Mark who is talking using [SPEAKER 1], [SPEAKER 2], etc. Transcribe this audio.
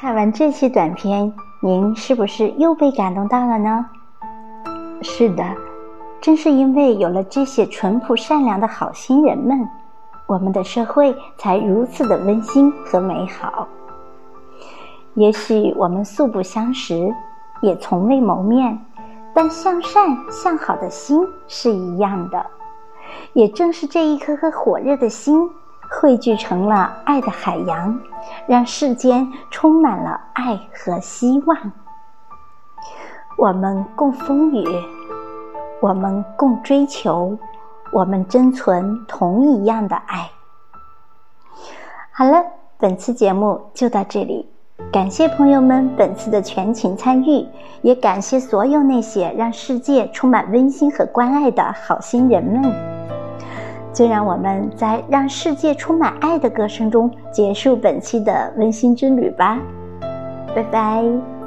[SPEAKER 1] 看完这期短片，您是不是又被感动到了呢？是的，正是因为有了这些淳朴善良的好心人们，我们的社会才如此的温馨和美好。也许我们素不相识，也从未谋面，但向善向好的心是一样的。也正是这一颗颗火热的心。汇聚成了爱的海洋，让世间充满了爱和希望。我们共风雨，我们共追求，我们珍存同一样的爱。好了，本次节目就到这里，感谢朋友们本次的全情参与，也感谢所有那些让世界充满温馨和关爱的好心人们。就让我们在让世界充满爱的歌声中结束本期的温馨之旅吧，拜拜。